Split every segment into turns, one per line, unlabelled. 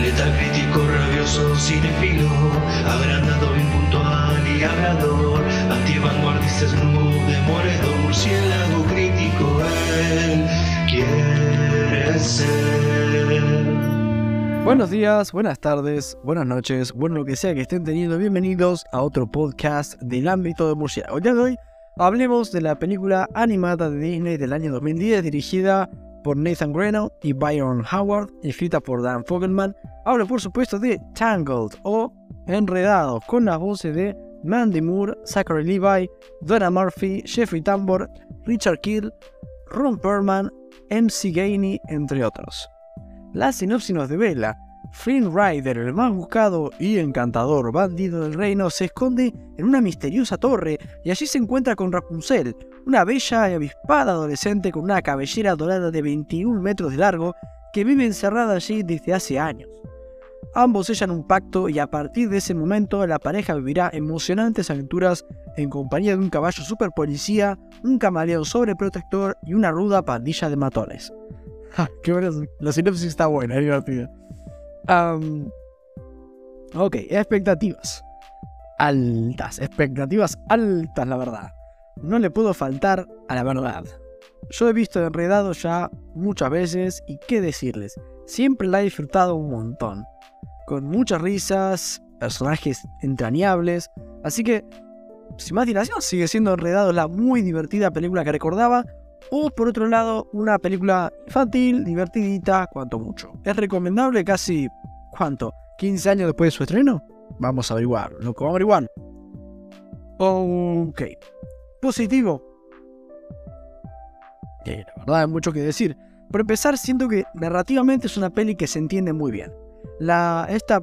Letal crítico, rabioso, cinefilo, agrandado, y crítico, él quiere ser.
Buenos días, buenas tardes, buenas noches, bueno lo que sea que estén teniendo, bienvenidos a otro podcast del ámbito de murciélago. El día de hoy hablemos de la película animada de Disney del año 2010 dirigida por Nathan Greno y Byron Howard, escrita por Dan Fogelman. Hablo por supuesto de Tangled o Enredado, con las voces de Mandy Moore, Zachary Levi, Donna Murphy, Jeffrey Tambor, Richard Kill, Ron Perlman, MC Gainey, entre otros. La sinopsis nos devela Flynn Rider, el más buscado y encantador bandido del reino, se esconde en una misteriosa torre y allí se encuentra con Rapunzel, una bella y avispada adolescente con una cabellera dorada de 21 metros de largo que vive encerrada allí desde hace años. Ambos sellan un pacto y a partir de ese momento la pareja vivirá emocionantes aventuras en compañía de un caballo super policía, un camaleón sobreprotector y una ruda pandilla de matones. ¡Qué buena! La sinopsis está buena, divertida. Ok, expectativas. Altas, expectativas altas, la verdad. No le puedo faltar a la verdad. Yo he visto Enredado ya muchas veces y qué decirles, siempre la he disfrutado un montón. Con muchas risas, personajes entrañables, así que, sin más dilación, sigue siendo Enredado la muy divertida película que recordaba, o por otro lado, una película infantil, divertidita, cuanto mucho. ¿Es recomendable casi, cuánto? ¿15 años después de su estreno? Vamos a averiguar, lo que vamos a averiguar. Ok. Positivo. Eh, la verdad hay mucho que decir. Por empezar, siento que narrativamente es una peli que se entiende muy bien. La, esta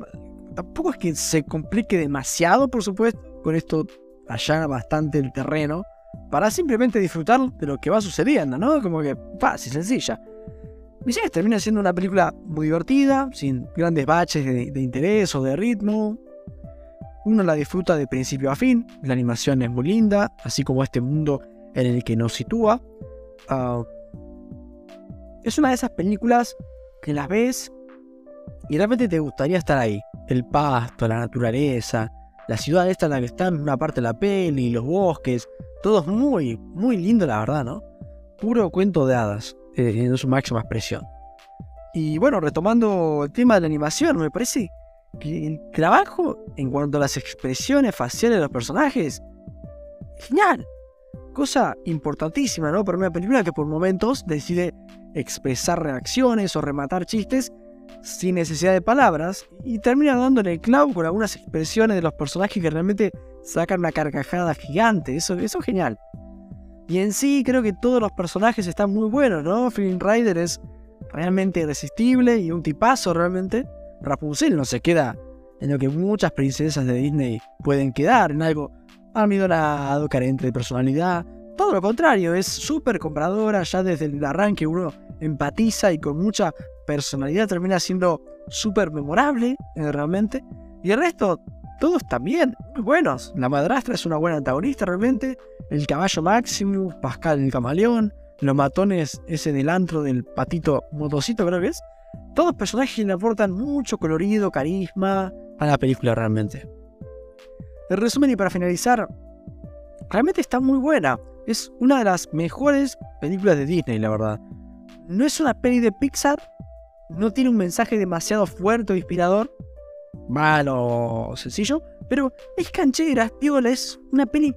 tampoco es que se complique demasiado, por supuesto. Con esto allana bastante el terreno para simplemente disfrutar de lo que va sucediendo, ¿no? Como que fácil, sencilla. Sí, termina siendo una película muy divertida, sin grandes baches de, interés o de ritmo. Uno la disfruta de principio a fin, la animación es muy linda, así como este mundo en el que nos sitúa. Ah, es una de esas películas que las ves y realmente te gustaría estar ahí. El pasto, la naturaleza, la ciudad esta en la que están, una parte de la peli, los bosques, todo es muy, muy lindo, la verdad, ¿no? Puro cuento de hadas, eh, en su máxima expresión. Y bueno, retomando el tema de la animación, me parece que el trabajo en cuanto a las expresiones faciales de los personajes, genial. Cosa importantísima, ¿no? Para una película que por momentos decide expresar reacciones o rematar chistes sin necesidad de palabras y termina dándole el clavo con algunas expresiones de los personajes que realmente sacan una carcajada gigante. Eso, eso es genial. Y en sí creo que todos los personajes están muy buenos, ¿no? Flynn Rider es realmente irresistible y un tipazo realmente. Rapunzel no se queda en lo que muchas princesas de Disney pueden quedar, en algo almidonado, carente de personalidad. Todo lo contrario, es súper compradora, ya desde el arranque uno empatiza y con mucha personalidad termina siendo súper memorable, eh, realmente. Y el resto, todos también, muy buenos. La madrastra es una buena antagonista realmente. El caballo Maximus, Pascal el camaleón, los matones, ese del antro del patito motocito creo que es. Todos personajes le aportan mucho colorido, carisma a la película realmente. El resumen y para finalizar, realmente está muy buena. Es una de las mejores películas de Disney, la verdad. No es una peli de Pixar, no tiene un mensaje demasiado fuerte o inspirador, malo sencillo, pero es canchera, es piola, es una peli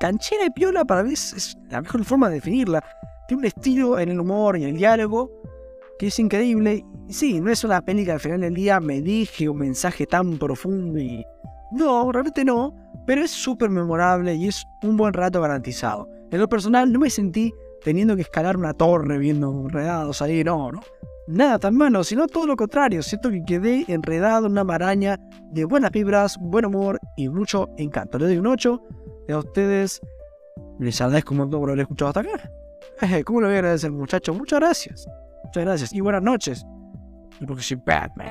canchera y piola para mí es, la mejor forma de definirla. Tiene un estilo en el humor y en el diálogo que es increíble. Sí, no es una peli que al final del día me dije un mensaje tan profundo y... No, realmente no, pero es súper memorable y es un buen rato garantizado. En lo personal no me sentí teniendo que escalar una torre viendo enredados ahí, no, no nada tan malo, sino todo lo contrario. Siento que quedé enredado en una maraña de buenas vibras, buen humor y mucho encanto. Le doy un 8. Y a ustedes les agradezco un montón por haber escuchado hasta acá. ¿Cómo lo voy a agradecer, muchachos? Muchas gracias. Muchas gracias y buenas noches. Porque soy Batman.